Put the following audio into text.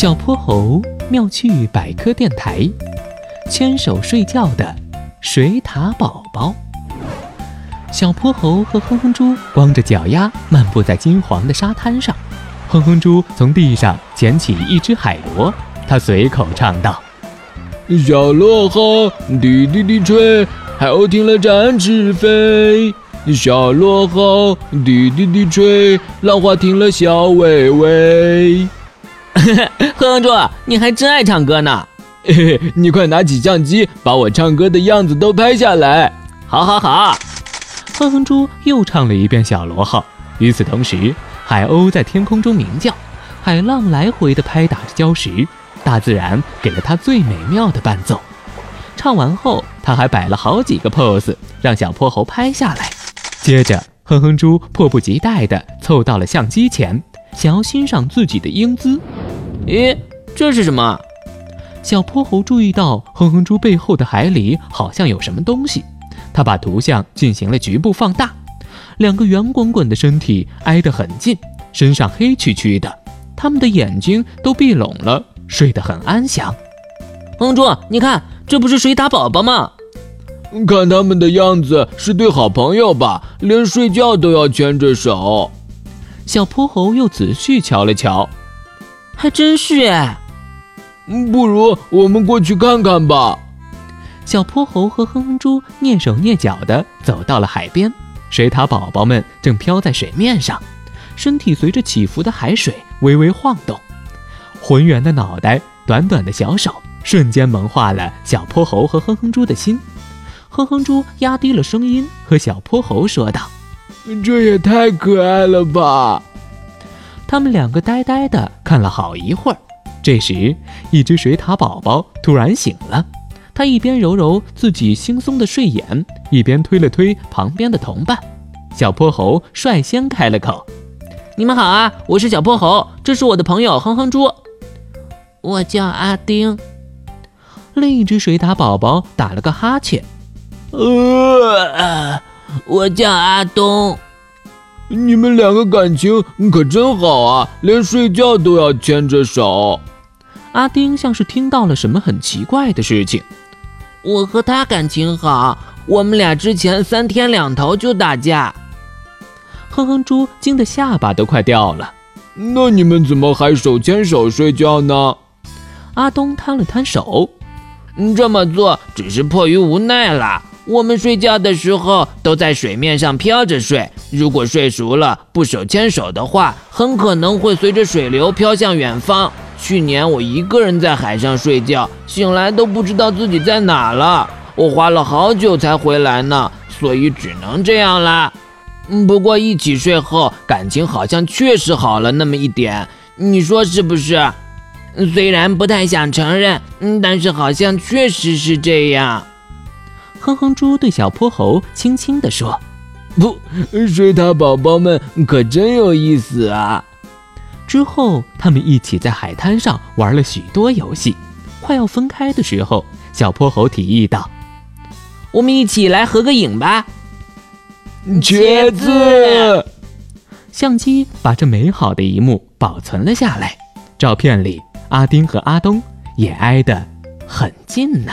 小泼猴妙趣百科电台，牵手睡觉的水獭宝宝。小泼猴和哼哼猪光着脚丫漫步在金黄的沙滩上。哼哼猪从地上捡起一只海螺，他随口唱道：“小螺号滴滴滴吹，海鸥听了展翅飞。小螺号滴滴滴吹，浪花听了笑微微。”哼哼猪，你还真爱唱歌呢！嘿嘿，你快拿起相机，把我唱歌的样子都拍下来。好，好，好。哼哼猪又唱了一遍《小螺号》，与此同时，海鸥在天空中鸣叫，海浪来回的拍打着礁石，大自然给了它最美妙的伴奏。唱完后，他还摆了好几个 pose，让小泼猴拍下来。接着，哼哼猪迫不及待地凑到了相机前，想要欣赏自己的英姿。咦，这是什么？小泼猴注意到哼哼猪背后的海里好像有什么东西。他把图像进行了局部放大，两个圆滚滚的身体挨得很近，身上黑黢黢的，他们的眼睛都闭拢了，睡得很安详。哼猪，你看，这不是水獭宝宝吗？看他们的样子是对好朋友吧，连睡觉都要牵着手。小泼猴又仔细瞧了瞧，还真是哎。不如我们过去看看吧。小泼猴和哼哼猪蹑手蹑脚地走到了海边，水獭宝宝们正漂在水面上，身体随着起伏的海水微微晃动，浑圆的脑袋、短短的小手，瞬间萌化了小泼猴和哼哼猪的心。哼哼猪压低了声音和小泼猴说道：“这也太可爱了吧！”他们两个呆呆的看了好一会儿，这时，一只水獭宝宝突然醒了。他一边揉揉自己惺忪的睡眼，一边推了推旁边的同伴。小泼猴率先开了口：“你们好啊，我是小泼猴，这是我的朋友哼哼猪。我叫阿丁。”另一只水獭宝宝打了个哈欠：“呃，我叫阿东。”你们两个感情可真好啊，连睡觉都要牵着手。阿丁像是听到了什么很奇怪的事情。我和他感情好，我们俩之前三天两头就打架。哼哼猪惊得下巴都快掉了。那你们怎么还手牵手睡觉呢？阿东摊了摊手，这么做只是迫于无奈啦。我们睡觉的时候都在水面上飘着睡，如果睡熟了不手牵手的话，很可能会随着水流飘向远方。去年我一个人在海上睡觉，醒来都不知道自己在哪了。我花了好久才回来呢，所以只能这样啦。嗯，不过一起睡后，感情好像确实好了那么一点，你说是不是？虽然不太想承认，嗯，但是好像确实是这样。哼哼猪对小泼猴轻轻地说：“不，水獭宝宝们可真有意思啊。”之后，他们一起在海滩上玩了许多游戏。快要分开的时候，小泼猴提议道：“我们一起来合个影吧。”茄子。相机把这美好的一幕保存了下来。照片里，阿丁和阿东也挨得很近呢。